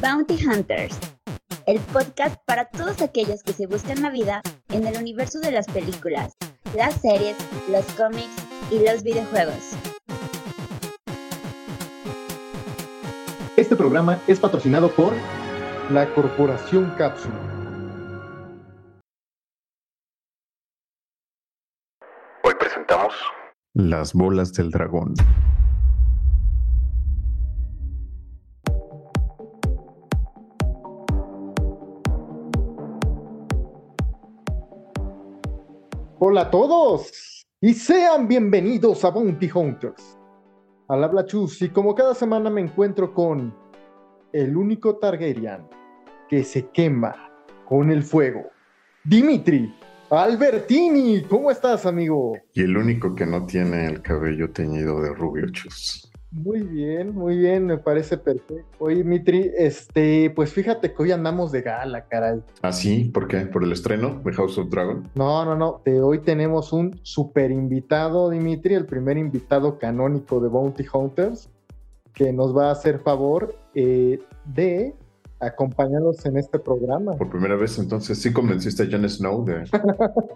Bounty Hunters, el podcast para todos aquellos que se buscan la vida en el universo de las películas, las series, los cómics y los videojuegos. Este programa es patrocinado por la Corporación Cápsula. Hoy presentamos Las bolas del dragón. Hola a todos y sean bienvenidos a Bounty Hunters. Al habla Chus y como cada semana me encuentro con el único Targaryen que se quema con el fuego. Dimitri Albertini, ¿cómo estás, amigo? Y el único que no tiene el cabello teñido de rubio chus. Muy bien, muy bien, me parece perfecto. Oye, Mitri, este, pues fíjate que hoy andamos de gala, caray. ¿Ah, sí? ¿Por qué? ¿Por el estreno de House of Dragon? No, no, no. De hoy tenemos un super invitado, Dimitri, el primer invitado canónico de Bounty Hunters, que nos va a hacer favor eh, de acompañarnos en este programa. Por primera vez, entonces, ¿sí convenciste a Jon Snow de,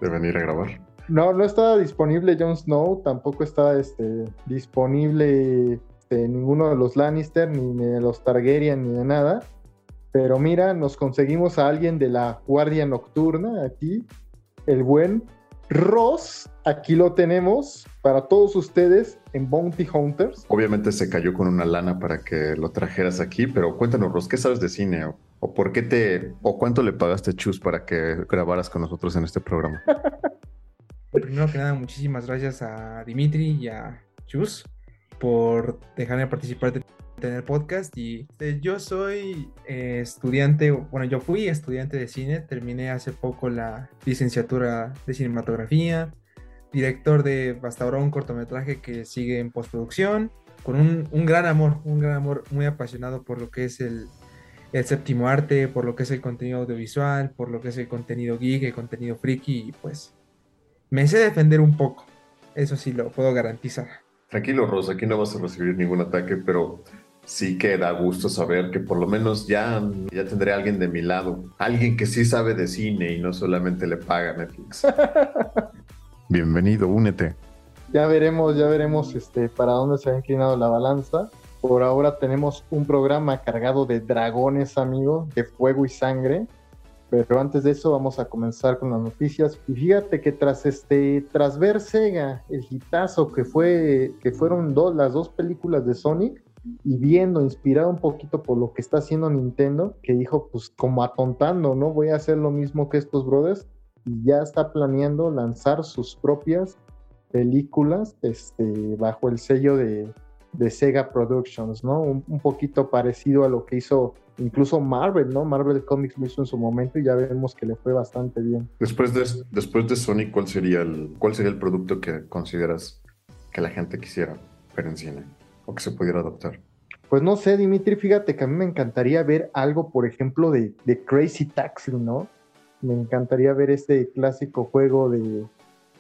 de venir a grabar? No, no está disponible Jon Snow, tampoco está este, disponible este, ninguno de los Lannister, ni de los Targaryen, ni de nada. Pero mira, nos conseguimos a alguien de la Guardia Nocturna aquí, el buen Ross. Aquí lo tenemos para todos ustedes en Bounty Hunters. Obviamente se cayó con una lana para que lo trajeras aquí, pero cuéntanos, Ross, ¿qué sabes de cine? ¿O, o por qué te, o cuánto le pagaste a Chus para que grabaras con nosotros en este programa? Primero que nada, muchísimas gracias a Dimitri y a Chus por dejarme participar de tener podcast. Y eh, yo soy eh, estudiante, bueno, yo fui estudiante de cine, terminé hace poco la licenciatura de cinematografía, director de hasta ahora un cortometraje que sigue en postproducción, con un, un gran amor, un gran amor muy apasionado por lo que es el, el séptimo arte, por lo que es el contenido audiovisual, por lo que es el contenido geek, el contenido friki, y pues me sé defender un poco. Eso sí lo puedo garantizar. Tranquilo, Ross, aquí no vas a recibir ningún ataque, pero sí que da gusto saber que por lo menos ya, ya tendré a alguien de mi lado. Alguien que sí sabe de cine y no solamente le paga Netflix. Bienvenido, únete. Ya veremos, ya veremos este, para dónde se ha inclinado la balanza. Por ahora tenemos un programa cargado de dragones, amigo, de fuego y sangre. Pero antes de eso vamos a comenzar con las noticias. Y fíjate que tras este, tras ver Sega, el hitazo que fue, que fueron dos, las dos películas de Sonic, y viendo, inspirado un poquito por lo que está haciendo Nintendo, que dijo, pues como atontando, ¿no? Voy a hacer lo mismo que estos brothers, y ya está planeando lanzar sus propias películas este, bajo el sello de, de Sega Productions, ¿no? Un, poquito parecido a lo que hizo incluso Marvel, ¿no? Marvel Comics lo hizo en su momento y ya vemos que le fue bastante bien. Después de, después de Sonic, ¿cuál sería, el, ¿cuál sería el producto que consideras que la gente quisiera ver en cine o que se pudiera adaptar? Pues no sé, Dimitri, fíjate que a mí me encantaría ver algo, por ejemplo, de, de Crazy Taxi, ¿no? Me encantaría ver este clásico juego de,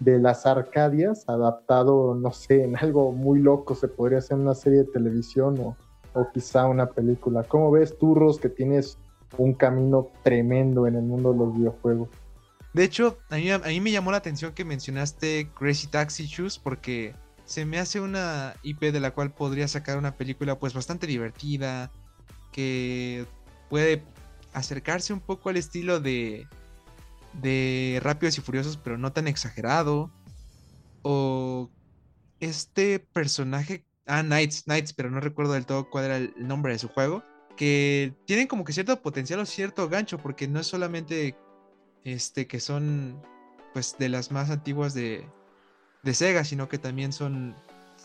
de las Arcadias adaptado, no sé, en algo muy loco, se podría hacer una serie de televisión o, o quizá una película. ¿Cómo ves tú, Ros, que tienes un camino tremendo en el mundo de los videojuegos? De hecho, a mí, a mí me llamó la atención que mencionaste Crazy Taxi Shoes porque se me hace una IP de la cual podría sacar una película pues bastante divertida, que puede acercarse un poco al estilo de de Rápidos y Furiosos, pero no tan exagerado. O este personaje, ah, Knights, Knights, pero no recuerdo del todo cuál era el nombre de su juego, que tienen como que cierto potencial o cierto gancho, porque no es solamente este que son pues de las más antiguas de, de Sega, sino que también son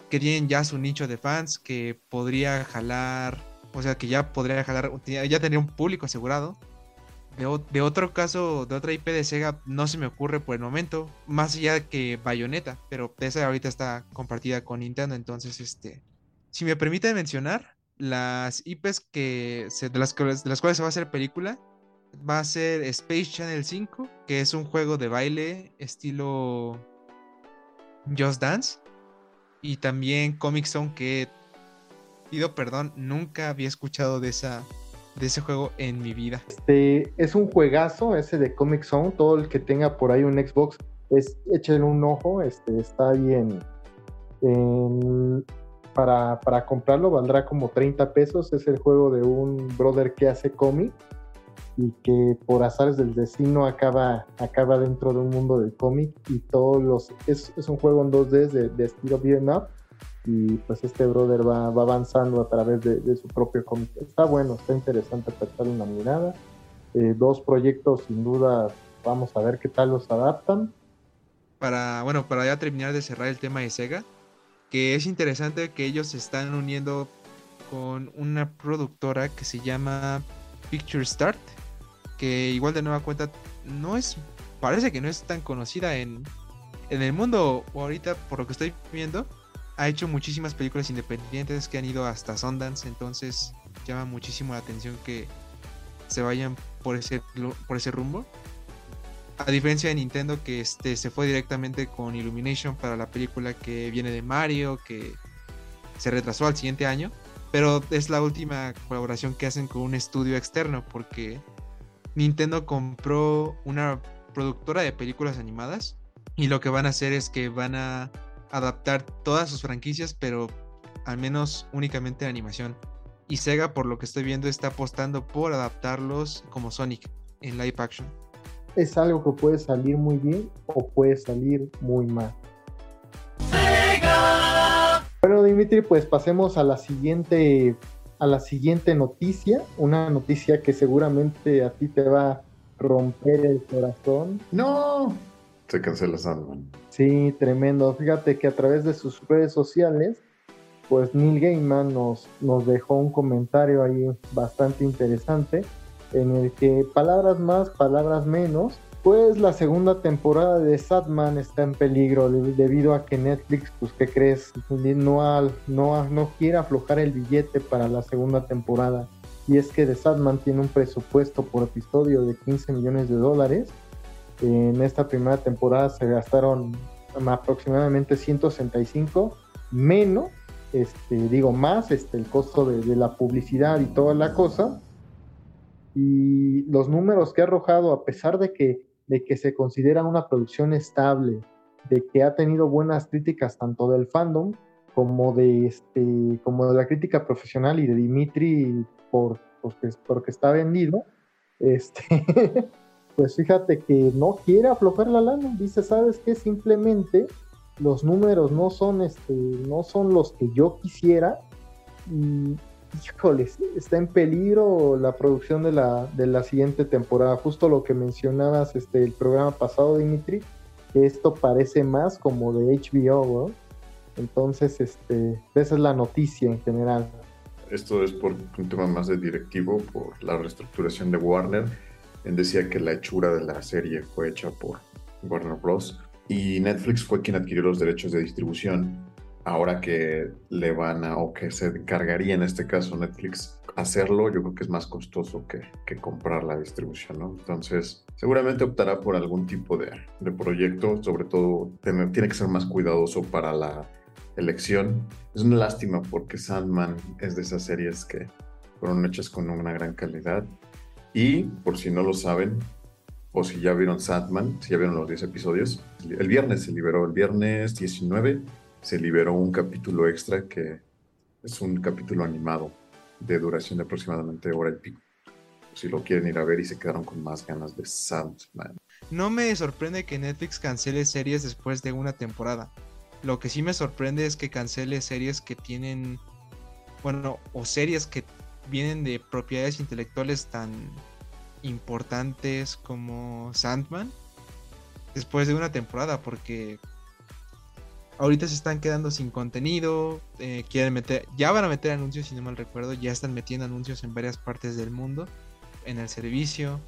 que tienen ya su nicho de fans que podría jalar, o sea, que ya podría jalar, ya tendría un público asegurado de, otro caso, de otra IP de Sega, no se me ocurre por el momento, más allá que Bayonetta, pero esa ahorita está compartida con Nintendo, entonces, este, si me permiten mencionar, las IPs que se, de, las, de las cuales se va a hacer película, va a ser Space Channel 5, que es un juego de baile estilo Just Dance, y también Comic Zone, que pido perdón, nunca había escuchado de esa de ese juego en mi vida. Este, es un juegazo ese de Comic Zone. Todo el que tenga por ahí un Xbox, es, échenle un ojo. Este, está ahí en, en- para, para comprarlo, valdrá como 30 pesos. Es el juego de un brother que hace cómic y que por azares del destino acaba, acaba dentro de un mundo del cómic y todos los... Es, es un juego en 2D de, estilo beat'em up y pues este brother va, va avanzando a través de, su propio cómic. Está bueno, está interesante echarle una mirada. Eh, dos proyectos sin duda, vamos a ver qué tal los adaptan. Para, bueno, para ya terminar de cerrar el tema de Sega, que es interesante que ellos se están uniendo con una productora que se llama Picture Start, que igual de nueva cuenta no es, parece que no es tan conocida en, en el mundo ahorita por lo que estoy viendo. Ha hecho muchísimas películas independientes que han ido hasta Sundance, entonces llama muchísimo la atención que se vayan por ese, por ese rumbo. A diferencia de Nintendo que este, se fue directamente con Illumination para la película que viene de Mario, que se retrasó al siguiente año, pero es la última colaboración que hacen con un estudio externo porque Nintendo compró una productora de películas animadas y lo que van a hacer es que van a adaptar todas sus franquicias, pero al menos únicamente en animación. Y Sega, por lo que estoy viendo, está apostando por adaptarlos como Sonic en live action. Es algo que puede salir muy bien o puede salir muy mal. Bueno, Dimitri, pues pasemos a la siguiente a la siguiente noticia, una noticia que seguramente a ti te va a romper el corazón. No. Se cancela Sandman. Sí, tremendo. Fíjate que a través de sus redes sociales, pues Neil Gaiman nos, nos dejó un comentario ahí bastante interesante en el que palabras más, palabras menos, pues la segunda temporada de Sadman está en peligro de- debido a que Netflix, pues ¿qué crees? No, no, no quiere aflojar el billete para la segunda temporada. Y es que The Sadman tiene un presupuesto por episodio de 15 millones de dólares en esta primera temporada se gastaron aproximadamente 165 menos, este, digo más, este, el costo de, de la publicidad y toda la cosa. Y los números que ha arrojado, a pesar de que, de que se considera una producción estable, de que ha tenido buenas críticas tanto del fandom como de, este, como de la crítica profesional y de Dimitri por, porque, porque está vendido, este, pues fíjate que no quiere aflojar la lana. Dice, ¿sabes qué? Simplemente los números no son, este, no son los que yo quisiera. Y, híjoles, está en peligro la producción de la, de la siguiente temporada. Justo lo que mencionabas este, el programa pasado, Dimitri, que esto parece más como de HBO. Entonces, este, esa es la noticia en general. Esto es por un tema más de directivo, por la reestructuración de Warner. Él decía que la hechura de la serie fue hecha por Warner Bros. Y Netflix fue quien adquirió los derechos de distribución. Ahora que le van a, o que se encargaría en este caso Netflix hacerlo, yo creo que es más costoso que, que comprar la distribución. Entonces, seguramente optará por algún tipo de, de proyecto, sobre todo tener- tiene que ser más cuidadoso para la elección. Es una lástima porque Sandman es de esas series que fueron hechas con una gran calidad. Y por si no lo saben, o si ya vieron Sandman, si ya vieron los 10 episodios, el viernes se liberó, el viernes 19 se liberó un capítulo extra que es un capítulo animado de duración de aproximadamente hora y pico. Si lo quieren ir a ver y se quedaron con más ganas de Sandman. No me sorprende que Netflix cancele series después de una temporada. Lo que sí me sorprende es que cancele series que tienen, bueno, o series que vienen de propiedades intelectuales tan importantes como Sandman después de una temporada, porque ahorita se están quedando sin contenido, eh, quieren meter, ya van a meter anuncios, si no mal recuerdo, ya están metiendo anuncios en varias partes del mundo, en el servicio,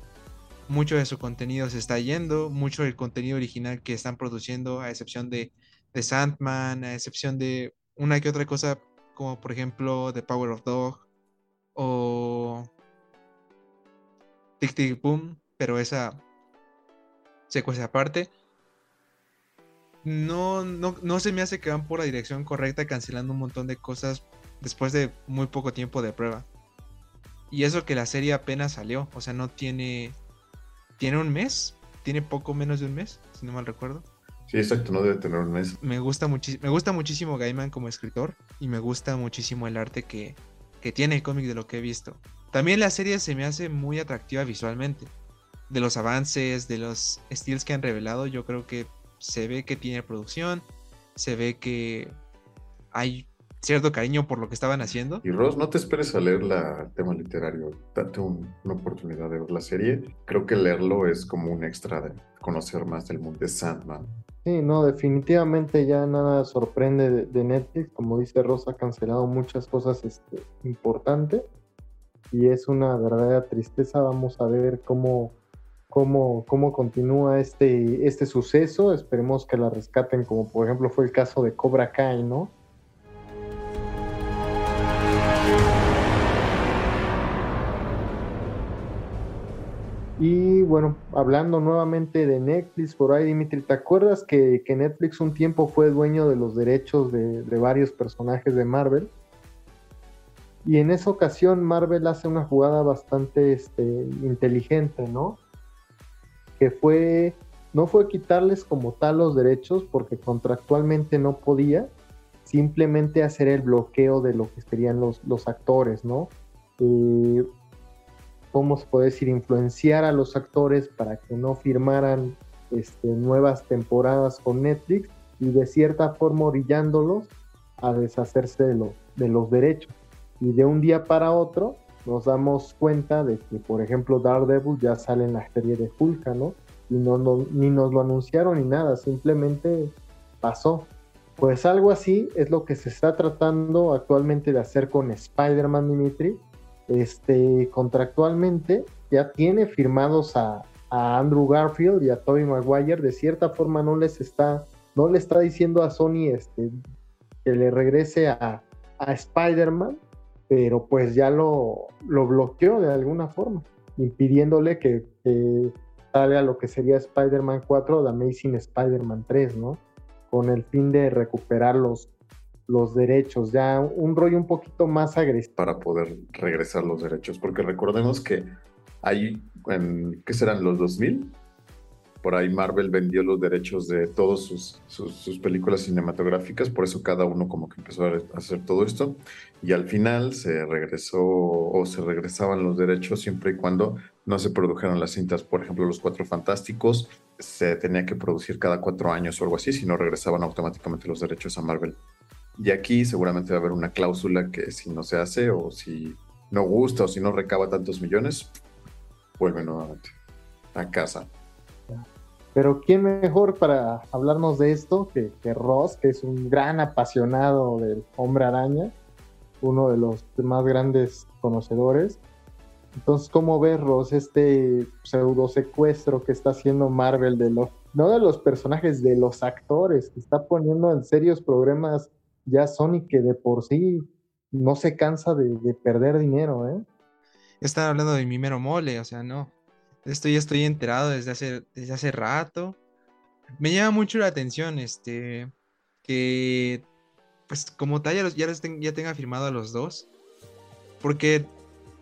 mucho de su contenido se está yendo, mucho del contenido original que están produciendo, a excepción de, de Sandman, a excepción de una que otra cosa, como por ejemplo The Power of Dog o Tic Tic Boom, pero esa secuencia aparte. No, no, no se me hace que van por la dirección correcta, cancelando un montón de cosas después de muy poco tiempo de prueba. Y eso que la serie apenas salió, o sea, no tiene... Tiene un mes, tiene poco menos de un mes, si no mal recuerdo. Sí, exacto, no debe tener un mes. Me gusta, me gusta muchísimo Gaiman como escritor y me gusta muchísimo el arte que, que tiene el cómic de lo que he visto. También la serie se me hace muy atractiva visualmente. De los avances, de los estilos que han revelado, yo creo que se ve que tiene producción, se ve que hay cierto cariño por lo que estaban haciendo. Y Ross, no te esperes a leer la, tema literario, date una oportunidad de ver la serie. Creo que leerlo es como un extra de conocer más del mundo de Sandman. Sí, no, definitivamente ya nada sorprende de, Netflix. Como dice Ross, ha cancelado muchas cosas este, importantes y es una verdadera tristeza. Vamos a ver cómo, cómo, cómo continúa este, este suceso. Esperemos que la rescaten, como por ejemplo fue el caso de Cobra Kai, ¿no? Y bueno, hablando nuevamente de Netflix, por ahí Dimitri, ¿te acuerdas que, Netflix un tiempo fue dueño de los derechos de, varios personajes de Marvel? Y en esa ocasión Marvel hace una jugada bastante este, inteligente, ¿no? Que fue, no fue quitarles como tal los derechos porque contractualmente no podía, simplemente hacer el bloqueo de lo que serían los, los actores, ¿no? Eh, cómo se puede decir, influenciar a los actores para que no firmaran este, nuevas temporadas con Netflix y de cierta forma orillándolos a deshacerse de, los derechos. Y de un día para otro nos damos cuenta de que, por ejemplo, Daredevil ya sale en la serie de Hulk, ¿no? Y no, ni nos lo anunciaron ni nada, simplemente pasó. Pues algo así es lo que se está tratando actualmente de hacer con Spider-Man Dimitri, este, contractualmente ya tiene firmados a, Andrew Garfield y a Tobey Maguire, de cierta forma no les está, no le está diciendo a Sony este, que le regrese a, Spider-Man, pero pues ya lo, lo, bloqueó de alguna forma, impidiéndole que, que salga lo que sería Spider-Man 4 o The Amazing Spider-Man 3, ¿no? Con el fin de recuperar los, los derechos, ya un rollo un poquito más agresivo. Para poder regresar los derechos, porque recordemos que hay, en, ¿qué serán los 2000? Por ahí Marvel vendió los derechos de todas sus, sus, películas cinematográficas, por eso cada uno como que empezó a hacer todo esto. Y al final se regresó o se regresaban los derechos siempre y cuando no se produjeran las cintas. Por ejemplo, Los Cuatro Fantásticos se tenía que producir cada cuatro años o algo así, si no regresaban automáticamente los derechos a Marvel. Y aquí seguramente va a haber una cláusula que si no se hace o si no gusta o si no recaba tantos millones, vuelve nuevamente a casa. Pero ¿quién mejor para hablarnos de esto que, que, Ross, que es un gran apasionado del hombre araña, uno de los más grandes conocedores? Entonces, ¿cómo ves, Ross, este pseudo secuestro que está haciendo Marvel de los, no de los personajes, de los actores, que está poniendo en serios problemas ya Sony que de por sí no se cansa de, perder dinero, ¿eh? Están hablando de mi mero mole, o sea, no. Esto ya estoy enterado desde hace, desde hace rato. Me llama mucho la atención, este, que, pues como tal, ya, los, ya, ya tenga firmado a los dos. Porque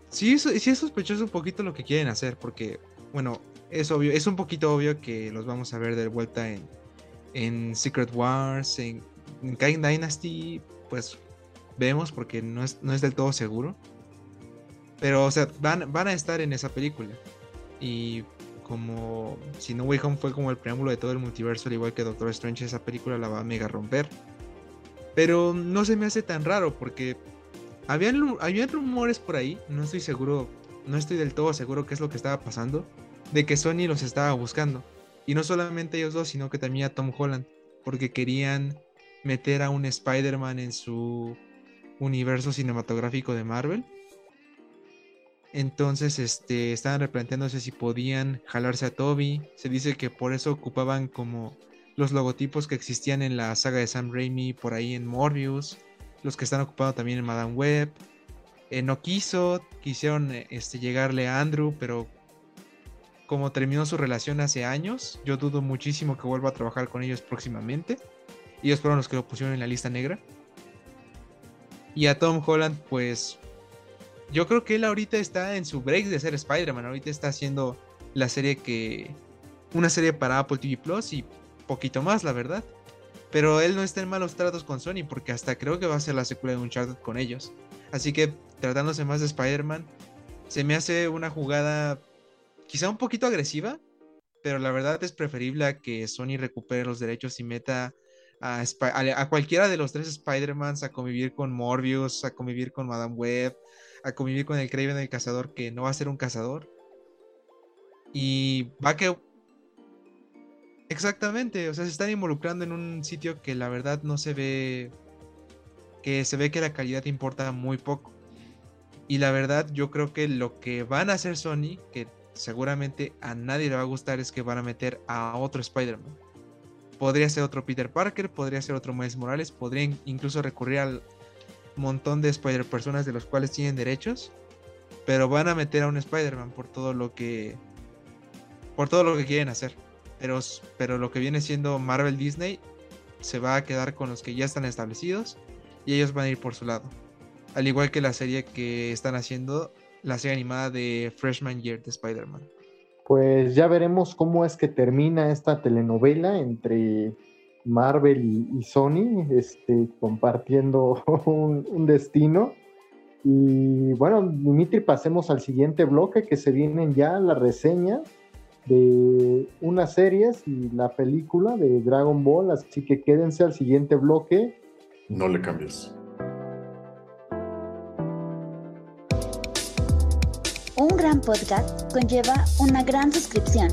sí, sí es sospechoso un poquito lo que quieren hacer, porque, bueno, es obvio, es un poquito obvio que los vamos a ver de vuelta en, en Secret Wars, en en Kain Dynasty, pues vemos porque no es, no es del todo seguro. Pero, o sea, van, van a estar en esa película. Y como si No Way Home fue como el preámbulo de todo el multiverso, al igual que Doctor Strange, esa película la va a mega romper. Pero no se me hace tan raro porque habían, habían rumores por ahí, no estoy seguro, no estoy del todo seguro qué es lo que estaba pasando, de que Sony los estaba buscando. Y no solamente ellos dos, sino que también a Tom Holland, porque querían meter a un Spider-Man en su universo cinematográfico de Marvel. Entonces, este, estaban replanteándose si podían jalarse a Toby. Se dice que por eso ocupaban como los logotipos que existían en la saga de Sam Raimi, por ahí en Morbius, los que están ocupados también en Madame Web. Eh, no quiso, quisieron este, llegarle a Andrew, pero como terminó su relación hace años, yo dudo muchísimo que vuelva a trabajar con ellos próximamente. Ellos fueron los que lo pusieron en la lista negra. Y a Tom Holland, pues yo creo que él ahorita está en su break de ser Spider-Man. Ahorita está haciendo la serie que. Una serie para Apple TV Plus y poquito más, la verdad. Pero él no está en malos tratos con Sony porque hasta creo que va a ser la secuela de Uncharted con ellos. Así que tratándose más de Spider-Man, se me hace una jugada quizá un poquito agresiva, pero la verdad es preferible a que Sony recupere los derechos y meta a, cualquiera de los tres Spider-Mans a convivir con Morbius, a convivir con Madame Web, a convivir con el Kraven el cazador, que no va a ser un cazador. Y va que. Exactamente, o sea, se están involucrando en un sitio que la verdad no se ve. Que se ve que la calidad importa muy poco. Y la verdad, yo creo que lo que van a hacer Sony, que seguramente a nadie le va a gustar, es que van a meter a otro Spider-Man. Podría ser otro Peter Parker, podría ser otro Miles Morales, podrían incluso recurrir al montón de Spider-Personas de los cuales tienen derechos, pero van a meter a un Spider-Man por todo lo que por todo lo que quieren hacer. Pero, pero lo que viene siendo Marvel Disney se va a quedar con los que ya están establecidos y ellos van a ir por su lado. Al igual que la serie que están haciendo, la serie animada de Freshman Year de Spider-Man. Pues ya veremos cómo es que termina esta telenovela entre Marvel y, Sony este, compartiendo un, destino. Y bueno, Dimitri, pasemos al siguiente bloque que se vienen ya la reseña de unas series y la película de Dragon Ball, así que quédense al siguiente bloque. No le cambies. Gran podcast conlleva una gran suscripción.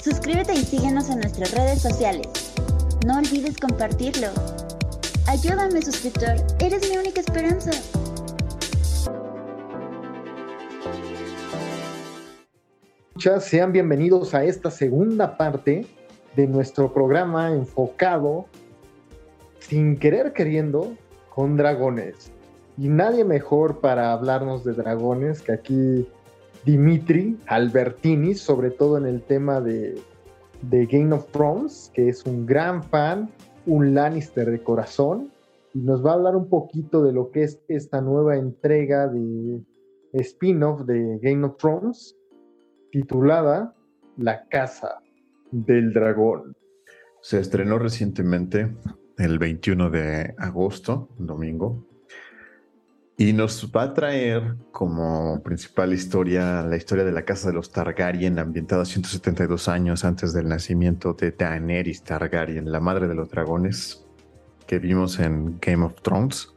Suscríbete y síguenos en nuestras redes sociales. No olvides compartirlo. Ayúdame, suscriptor. Eres mi única esperanza. Sean bienvenidos a esta segunda parte de nuestro programa enfocado, sin querer queriendo, con dragones. Y nadie mejor para hablarnos de dragones que aquí Dimitri Albertini, sobre todo en el tema de de Game of Thrones, que es un gran fan, un Lannister de corazón, y nos va a hablar un poquito de lo que es esta nueva entrega de spin-off de Game of Thrones, titulada La Casa del Dragón. Se estrenó recientemente, el 21 de agosto, domingo, y nos va a traer como principal historia la historia de la casa de los Targaryen, ambientada 172 años antes del nacimiento de Daenerys Targaryen, la madre de los dragones, que vimos en Game of Thrones.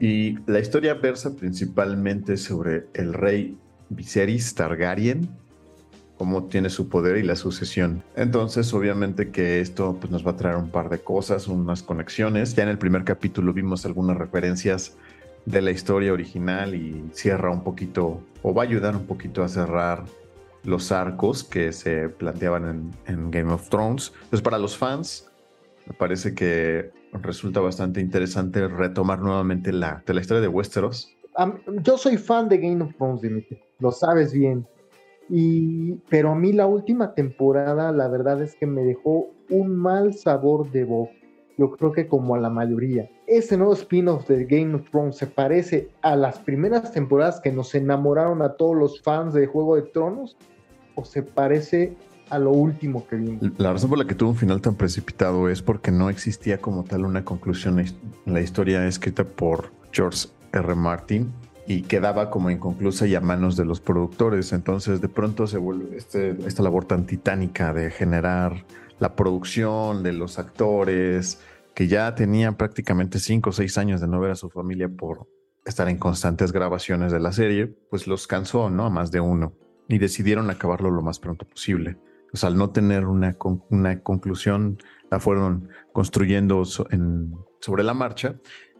Y la historia versa principalmente sobre el rey Viserys Targaryen, cómo tiene su poder y la sucesión. Entonces, obviamente que esto pues, nos va a traer un par de cosas, unas conexiones. Ya en el primer capítulo vimos algunas referencias de la historia original y cierra un poquito o va a ayudar un poquito a cerrar los arcos que se planteaban en, Game of Thrones. Entonces para los fans me parece que resulta bastante interesante retomar nuevamente la, historia de Westeros. yo soy fan de Game of Thrones, Dimitri, lo sabes bien. Y, pero a mí la última temporada, la verdad es que me dejó un mal sabor de boca yo creo que como a la mayoría. Ese nuevo spin-off de Game of Thrones se parece a las primeras temporadas que nos enamoraron a todos los fans de Juego de Tronos o se parece a lo último que vimos. La razón por la que tuvo un final tan precipitado es porque no existía como tal una conclusión en la historia escrita por George R. Martin y quedaba como inconclusa y a manos de los productores. Entonces de pronto se vuelve este, esta labor tan titánica de generar la producción, de los actores, que ya tenían prácticamente cinco o seis años de no ver a su familia por estar en constantes grabaciones de la serie, pues los cansó, ¿no? A más de uno. Y decidieron acabarlo lo más pronto posible. Pues al no tener una, una conclusión, la fueron construyendo sobre la marcha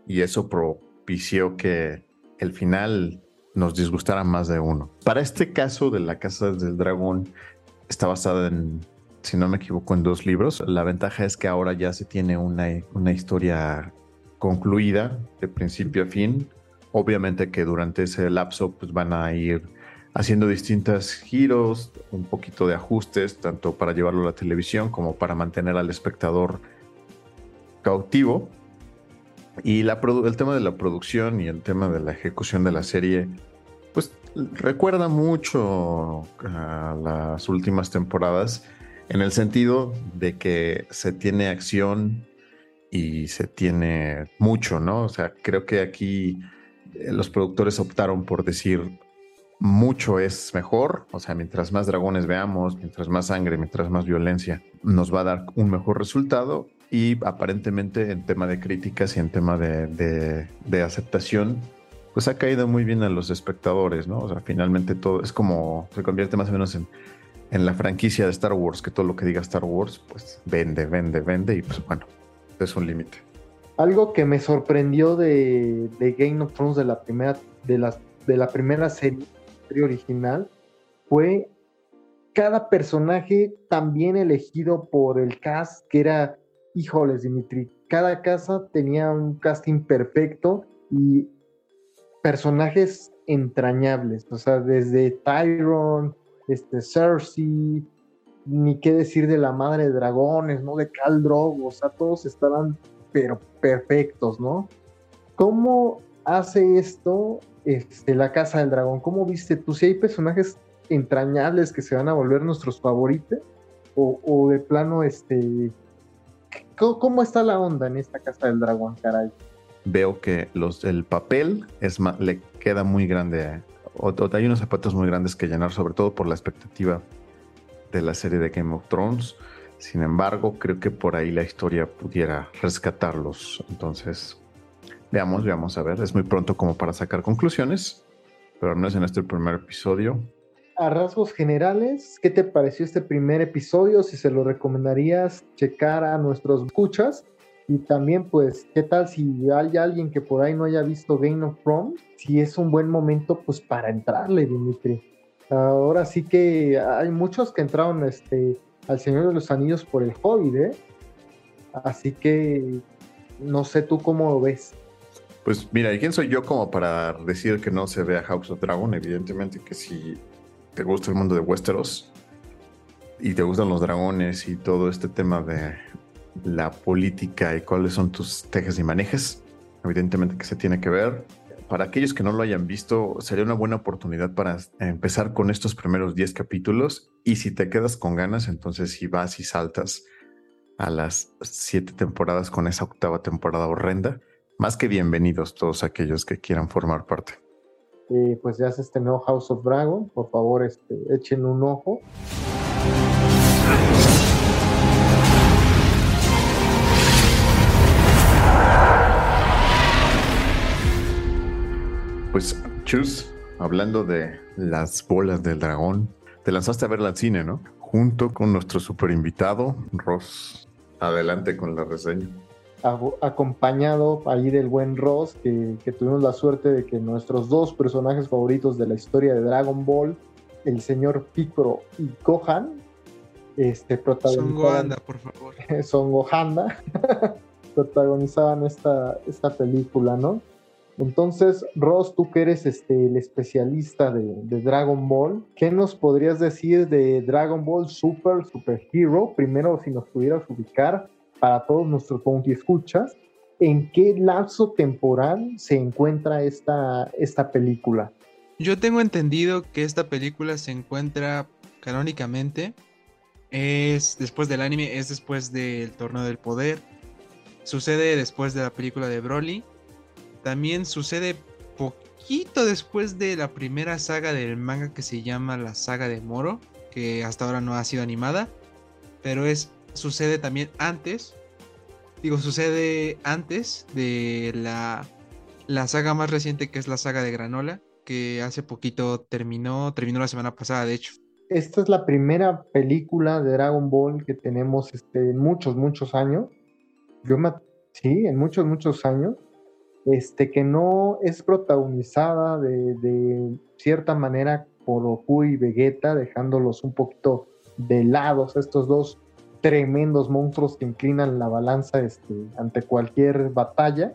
y eso propició que el final nos disgustara más de uno. Para este caso de la Casa del Dragón, está basada en si no me equivoco, en dos libros. La ventaja es que ahora ya se tiene una, una historia concluida de principio a fin. Obviamente que durante ese lapso pues van a ir haciendo distintos giros, un poquito de ajustes, tanto para llevarlo a la televisión como para mantener al espectador cautivo. Y el tema de la producción y el tema de la ejecución de la serie recuerda mucho a las últimas temporadas en el sentido de que se tiene acción y se tiene mucho, ¿no? O sea, creo que aquí eh, los productores optaron por decir mucho es mejor, o sea, mientras más dragones veamos, mientras más sangre, mientras más violencia, nos va a dar un mejor resultado y aparentemente en tema de críticas y en tema de, de aceptación, pues ha caído muy bien a los espectadores, ¿no? O sea, finalmente todo es como se convierte más o menos en, en la franquicia de Star Wars, que todo lo que diga Star Wars, pues vende, vende, vende y pues bueno, es un límite. Algo que me sorprendió de, Game of Thrones de la primera, de de la primera serie, original fue cada personaje también elegido por el cast, que era, híjoles, Dimitri, cada casa tenía un casting perfecto y personajes entrañables, o sea, desde Tyron, este, Cersei, ni qué decir de la madre de dragones, ¿no? De Khal Drogo, o sea, todos estaban pero perfectos, ¿no? ¿Cómo hace esto este, la Casa del Dragón? ¿Cómo viste tú? Si hay personajes entrañables que se van a volver nuestros favoritos o, de plano, este, ¿cómo, está la onda en esta Casa del Dragón, caray? Veo que los, el papel es le queda muy grande. O, hay unos zapatos muy grandes que llenar, sobre todo por la expectativa de la serie de Game of Thrones. Sin embargo, creo que por ahí la historia pudiera rescatarlos. Entonces, veamos, veamos a ver. Es muy pronto como para sacar conclusiones, pero no es en este primer episodio. A rasgos generales, ¿qué te pareció este primer episodio? Si se lo recomendarías checar a nuestros escuchas. Y también, pues, ¿qué tal si hay alguien que por ahí no haya visto Game of Thrones? Si es un buen momento, pues, para entrarle, Dimitri. Ahora sí que hay muchos que entraron este, al Señor de los Anillos por el Hobbit, ¿eh? Así que no sé tú cómo lo ves. Pues mira, ¿y quién soy yo como para decir que no se vea House of Dragon? Evidentemente que si te gusta el mundo de Westeros y te gustan los dragones y todo este tema de la política y cuáles son tus tejes y manejes, evidentemente que se tiene que ver. Para aquellos que no lo hayan visto, sería una buena oportunidad para empezar con estos primeros 10 capítulos y si te quedas con ganas, entonces si vas y saltas a las 7 temporadas con esa octava temporada horrenda, más que bienvenidos todos aquellos que quieran formar parte. Eh, pues ya se estrenó House of Dragon, por favor este, echen un ojo. Pues, Chus, hablando de las bolas del dragón, te lanzaste a verla al cine, ¿no? Junto con nuestro super invitado, Ross. Adelante con la reseña acompañado ahí del buen Ross, que, tuvimos la suerte de que nuestros dos personajes favoritos de la historia de Dragon Ball, el señor Piccolo y Gohan, este, protagonizaban... Son por favor. Son Gohanda, protagonizaban esta, esta película, ¿no? Entonces, Ross, tú que eres este, el especialista de, Dragon Ball, ¿qué nos podrías decir de Dragon Ball Super, Super Hero? Primero, si nos pudieras ubicar para todos nuestros y escuchas, ¿en qué lapso temporal se encuentra esta, esta película? Yo tengo entendido que esta película se encuentra canónicamente, es después del anime, es después del Torneo del Poder, sucede después de la película de Broly, también sucede poquito después de la primera saga del manga que se llama la saga de Moro, que hasta ahora no ha sido animada, pero es sucede también antes. Digo, sucede antes de la, la saga más reciente que es la saga de Granola, que hace poquito terminó, terminó la semana pasada, de hecho. Esta es la primera película de Dragon Ball que tenemos este, en muchos, muchos años. Yo me, sí, en muchos, muchos años. Este, que no es protagonizada de, cierta manera por Goku y Vegeta, dejándolos un poquito de lados estos dos tremendos monstruos que inclinan la balanza este, ante cualquier batalla.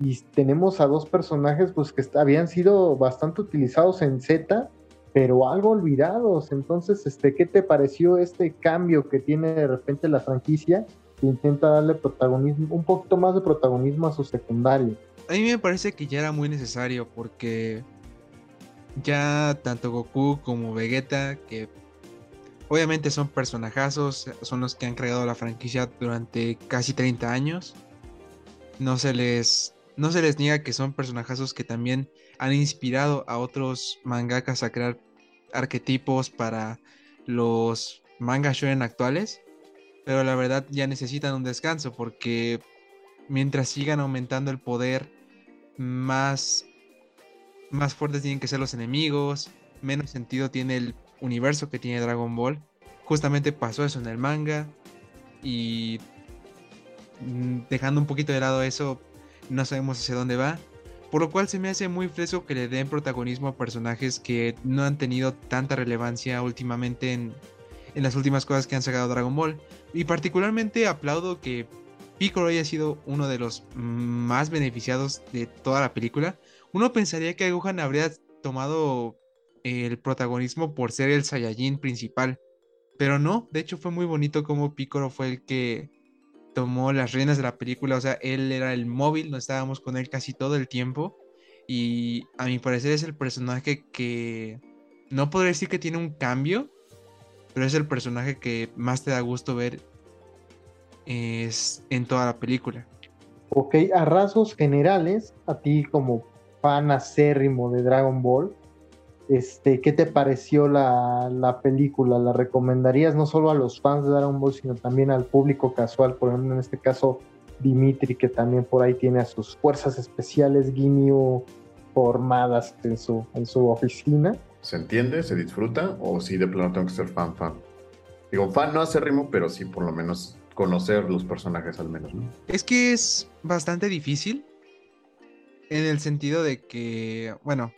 Y tenemos a dos personajes pues, que habían sido bastante utilizados en Z, pero algo olvidados. Entonces, este, ¿qué te pareció este cambio que tiene de repente la franquicia? Que intenta darle protagonismo, un poquito más de protagonismo a su secundario. A mí me parece que ya era muy necesario porque ya tanto Goku como Vegeta, que obviamente son personajazos, son los que han creado la franquicia durante casi 30 años. No se les, no se les niega que son personajazos que también han inspirado a otros mangakas a crear arquetipos para los mangas shonen actuales, pero la verdad ya necesitan un descanso porque mientras sigan aumentando el poder, más, más fuertes tienen que ser los enemigos, menos sentido tiene el universo que tiene Dragon Ball. Justamente pasó eso en el manga y mm, dejando un poquito de lado eso, no sabemos hacia dónde va. Por lo cual se me hace muy fresco que le den protagonismo a personajes que no han tenido tanta relevancia últimamente en, en las últimas cosas que han sacado Dragon Ball. Y particularmente aplaudo que Piccolo haya sido uno de los más beneficiados de toda la película. Uno pensaría que Gohan habría tomado el protagonismo por ser el Saiyajin principal. Pero no, de hecho fue muy bonito como Piccolo fue el que tomó las reinas de la película, o sea, él era el móvil, no estábamos con él casi todo el tiempo. Y a mi parecer es el personaje que no podría decir que tiene un cambio, pero es el personaje que más te da gusto ver es en toda la película. Ok, a rasgos generales, a ti como fan acérrimo de Dragon Ball, este, ¿qué te pareció la, la, película? ¿La recomendarías no solo a los fans de Dragon Ball, sino también al público casual? Por ejemplo, en este caso, Dimitri, que también por ahí tiene a sus fuerzas especiales Ginyu formadas en su, en su oficina. ¿Se entiende? ¿Se disfruta? ¿O sí de plano tengo que ser fan, fan? Digo, fan no hace ritmo, pero sí por lo menos conocer los personajes al menos, ¿no? Es que es bastante difícil en el sentido de que, bueno,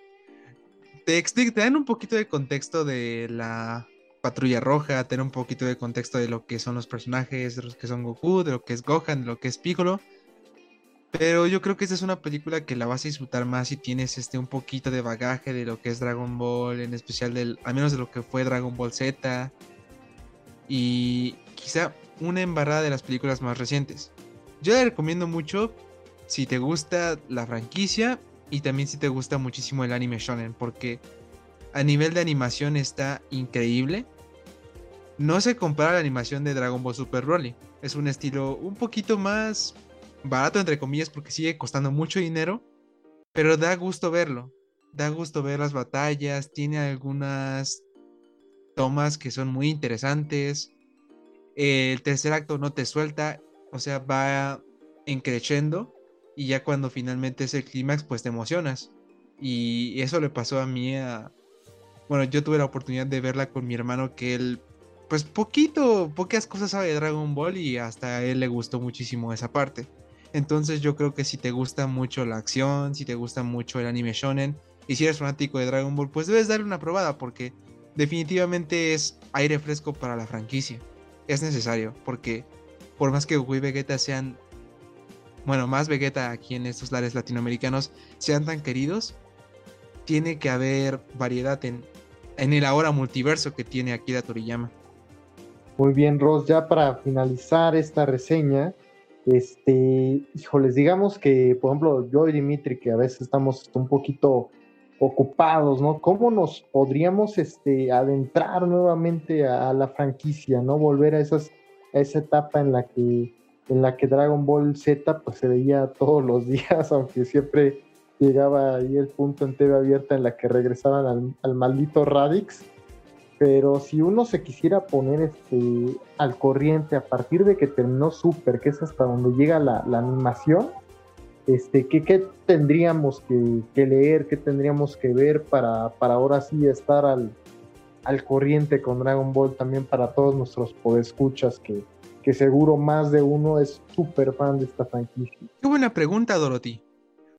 te, dan un poquito de contexto de la patrulla roja, te dan un poquito de contexto de lo que son los personajes, de los que son Goku, de lo que es Gohan, de lo que es Piccolo. Pero yo creo que esta es una película que la vas a disfrutar más si tienes este un poquito de bagaje de lo que es Dragon Ball, en especial del, al menos de lo que fue Dragon Ball Z. Y quizá una embarrada de las películas más recientes. Yo la recomiendo mucho si te gusta la franquicia y también si te gusta muchísimo el anime shonen, porque a nivel de animación está increíble. No se compara a la animación de Dragon Ball Super Broly. Es un estilo un poquito más barato, entre comillas, porque sigue costando mucho dinero, pero da gusto verlo. Da gusto ver las batallas, tiene algunas tomas que son muy interesantes. El tercer acto no te suelta, o sea, va encrechendo y ya cuando finalmente es el clímax, pues te emocionas. Y eso le pasó a mí a... Bueno, yo tuve la oportunidad de verla con mi hermano que él, pues poquito, pocas cosas sabe de Dragon Ball y hasta a él le gustó muchísimo esa parte. Entonces yo creo que si te gusta mucho la acción, si te gusta mucho el anime shonen y si eres fanático de Dragon Ball, pues debes darle una probada porque definitivamente es aire fresco para la franquicia. Es necesario porque por más que Goku y Vegeta sean, bueno, más Vegeta aquí en estos lares latinoamericanos sean tan queridos, tiene que haber variedad en, en el ahora multiverso que tiene Akira Toriyama. Muy bien, Ross, ya para finalizar esta reseña, este, híjoles, digamos que, por ejemplo, yo y Dimitri, que a veces estamos un poquito ocupados, ¿no? ¿Cómo nos podríamos este, adentrar nuevamente a, la franquicia, ¿no? Volver a, esas, a esa etapa en la que en la que Dragon Ball Z pues se veía todos los días, aunque siempre llegaba ahí el punto en TV abierta en la que regresaban al, al maldito Radix pero si uno se quisiera poner este, al corriente a partir de que terminó Super, que es hasta donde llega la, animación, este, ¿qué, tendríamos que, leer, qué tendríamos que ver para, para ahora sí estar al, al, corriente con Dragon Ball también para todos nuestros podescuchas que, que seguro más de uno es súper fan de esta franquicia? Qué buena pregunta, Dorothy.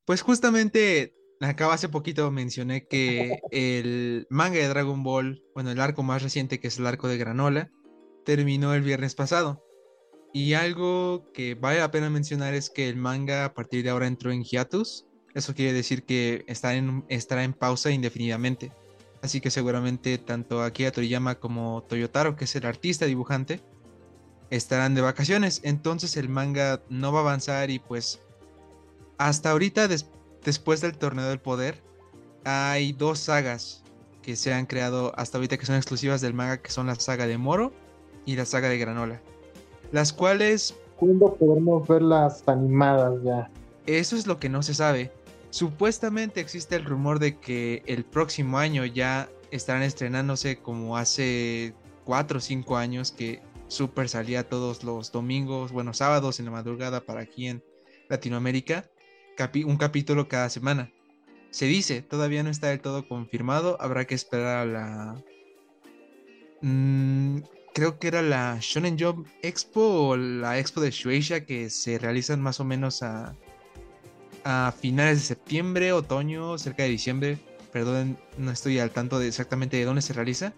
Pues justamente Acá hace poquito mencioné que el manga de Dragon Ball, bueno, el arco más reciente, que es el arco de Granola, terminó el viernes pasado. Y algo que vale la pena mencionar es que el manga a partir de ahora entró en hiatus. Eso quiere decir que está en, estará en pausa indefinidamente. Así que seguramente tanto Akira Toriyama como Toyotaro, que es el artista dibujante, estarán de vacaciones. Entonces el manga no va a avanzar y pues hasta ahorita, después del torneo del poder, hay dos sagas que se han creado hasta ahorita que son exclusivas del manga, que son la saga de Moro y la saga de Granola. Las cuales... ¿Cuándo podremos ver las animadas ya? Eso es lo que no se sabe. Supuestamente existe el rumor de que el próximo año ya estarán estrenándose como hace 4 o 5 años que Super salía todos los domingos, bueno, sábados en la madrugada para aquí en Latinoamérica, un capítulo cada semana. Se dice, todavía no está del todo confirmado, habrá que esperar a la... Mm, creo que era la Shonen Jump Expo o la Expo de Shueisha que se realizan más o menos a, finales de septiembre, otoño, cerca de diciembre. Perdón, no estoy al tanto de exactamente de dónde se realiza,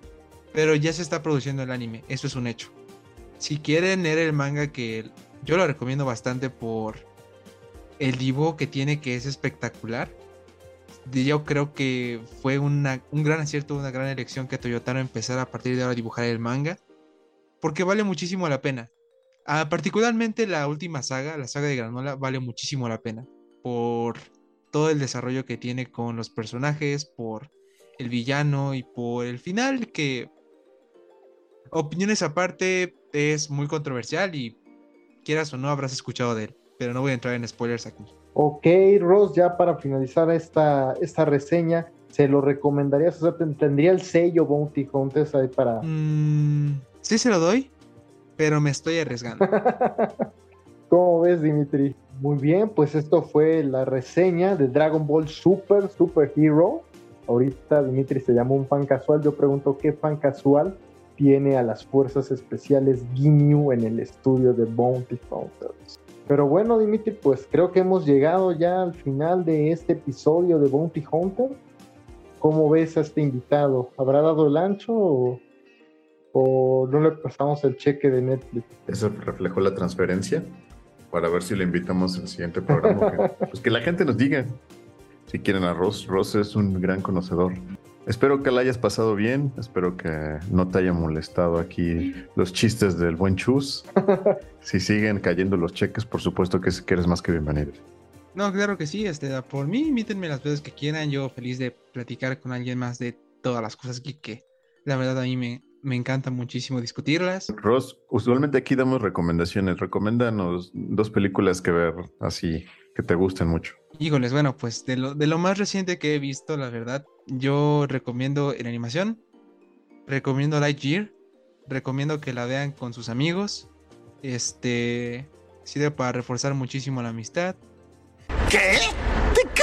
pero ya se está produciendo el anime, eso es un hecho. Si quieren leer el manga que yo lo recomiendo bastante por el dibujo que tiene que es espectacular yo creo que fue un gran acierto, una gran elección que Toyotaro empezara a partir de ahora a dibujar el manga, porque vale muchísimo la pena. Ah, particularmente la última saga, la saga de Granola, vale muchísimo la pena por todo el desarrollo que tiene con los personajes, por el villano y por el final que, opiniones aparte, es muy controversial y quieras o no habrás escuchado de él, pero no voy a entrar en spoilers aquí. Ok, Ross, ya para finalizar esta, esta reseña, ¿se lo recomendarías? O sea, ¿tendría el sello Bounty Hunters ahí para...? Mm, sí se lo doy, pero me estoy arriesgando. ¿Cómo ves, Dimitri? Muy bien, pues esto fue la reseña de Dragon Ball Super Super Hero. Ahorita Dimitri se llama un fan casual. Yo pregunto qué fan casual tiene a las fuerzas especiales Ginyu en el estudio de Bounty Hunters. Pero bueno, Dimitri, pues creo que hemos llegado ya al final de este episodio de Bounty Hunter. ¿Cómo ves a este invitado? ¿Habrá dado el ancho o, no le pasamos el cheque de Netflix? Eso reflejó la transferencia para ver si le invitamos al siguiente programa. pues que la gente nos diga si quieren a Ross. Ross es un gran conocedor. Espero que la hayas pasado bien, espero que no te haya molestado aquí los chistes del buen chus. si siguen cayendo los cheques, por supuesto que, eres más que bienvenido. No, claro que sí, este, por mí invítenme las veces que quieran, yo feliz de platicar con alguien más de todas las cosas que, la verdad a mí me, me encanta muchísimo discutirlas. Ross, usualmente aquí damos recomendaciones, recomiéndanos dos películas que ver así que te gusten mucho. Híjoles, bueno, pues de lo, de lo más reciente que he visto, la verdad, yo recomiendo en animación, recomiendo Lightyear, recomiendo que la vean con sus amigos, este, sirve para reforzar muchísimo la amistad. ¿Qué? ¿De qué estás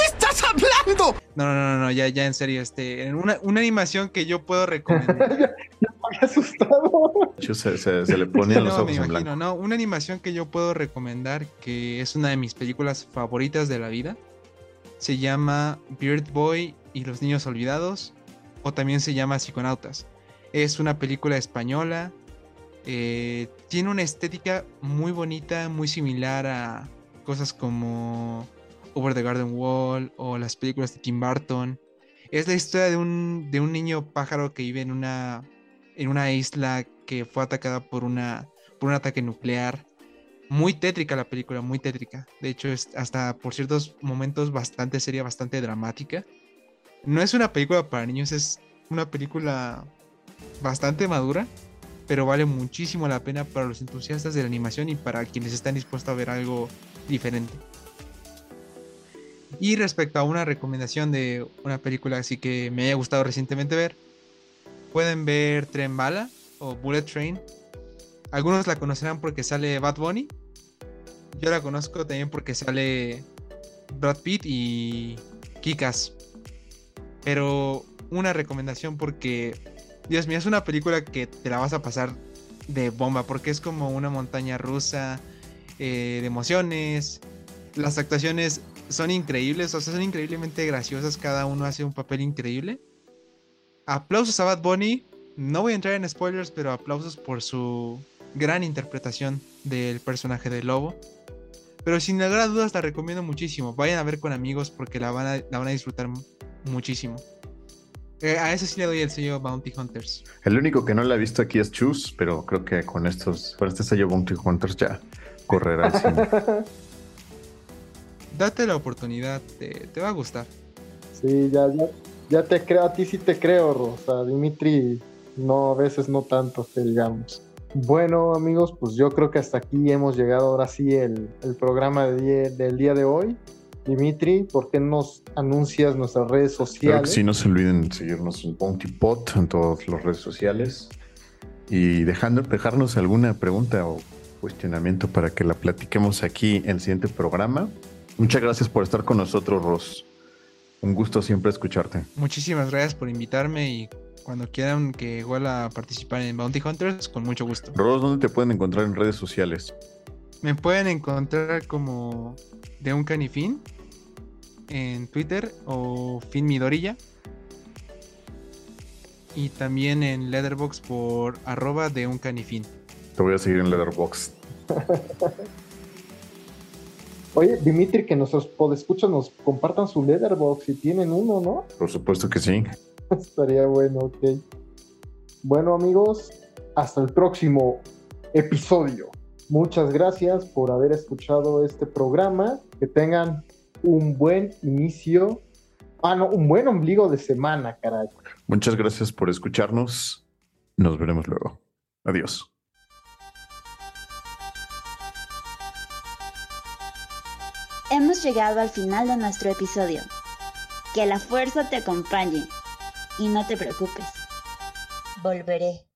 hablando? No, no, no, no, ya, ya en serio, este, una, una animación que yo puedo recomendar. asustado. Se, se, le ponían los ojos en blanco. No, una animación que yo puedo recomendar, que es una de mis películas favoritas de la vida, se llama Bird Boy y los niños olvidados, o también se llama Psiconautas. Es una película española, eh, tiene una estética muy bonita, muy similar a cosas como Over the Garden Wall o las películas de Tim Burton. Es la historia de un, de un niño pájaro que vive en una en una isla que fue atacada por, una, por un ataque nuclear. Muy tétrica la película, muy tétrica. De hecho, es hasta por ciertos momentos bastante seria, bastante dramática. No es una película para niños, es una película bastante madura, pero vale muchísimo la pena para los entusiastas de la animación y para quienes están dispuestos a ver algo diferente. Y respecto a una recomendación de una película así que me haya gustado recientemente ver, pueden ver Tren Bala o Bullet Train. Algunos la conocerán porque sale Bad Bunny. Yo la conozco también porque sale Brad Pitt y Kikas. Pero una recomendación porque, Dios mío, es una película que te la vas a pasar de bomba porque es como una montaña rusa eh, de emociones. Las actuaciones son increíbles, o sea, son increíblemente graciosas. Cada uno hace un papel increíble aplausos a Bad Bunny. No voy a entrar en spoilers, pero aplausos por su gran interpretación del personaje de Lobo. Pero sin lugar a dudas la recomiendo muchísimo. Vayan a ver con amigos porque la van a, la van a disfrutar muchísimo. Eh, a ese sí le doy el sello Bounty Hunters. El único que no la he visto aquí es Chus, pero creo que con estos, con este sello Bounty Hunters ya correrá el cine. Date la oportunidad, te, te va a gustar. Sí, ya, ya Ya te creo, a ti sí te creo, Rosa. Dimitri, no, a veces no tanto, que digamos. Bueno, amigos, pues yo creo que hasta aquí hemos llegado ahora sí el, el programa de die- del día de hoy. Dimitri, ¿por qué nos anuncias nuestras redes Claro sociales? que sí, no se olviden seguirnos en Bounty Pot en todas las redes sociales y dejando, dejarnos alguna pregunta o cuestionamiento para que la platiquemos aquí en el siguiente programa. Muchas gracias por estar con nosotros, Ros. Un gusto siempre escucharte. Muchísimas gracias por invitarme y cuando quieran que igual a participar en Bounty Hunters, con mucho gusto. Ros, ¿dónde te pueden encontrar en redes sociales? Me pueden encontrar como de un canifín en Twitter o Fin Midorilla. Y también en Letterbox por arroba de un canifín. Te voy a seguir en Letterboxd. Oye, Dimitri, que nuestros podescuchas nos compartan su letterbox si tienen uno, ¿no? Por supuesto que sí. Estaría bueno, ok. Bueno, amigos, hasta el próximo episodio. Muchas gracias por haber escuchado este programa. Que tengan un buen inicio. Ah, no, un buen ombligo de semana, caray. Muchas gracias por escucharnos. Nos veremos luego. Adiós. Hemos llegado al final de nuestro episodio. Que la fuerza te acompañe. Y no te preocupes. Volveré.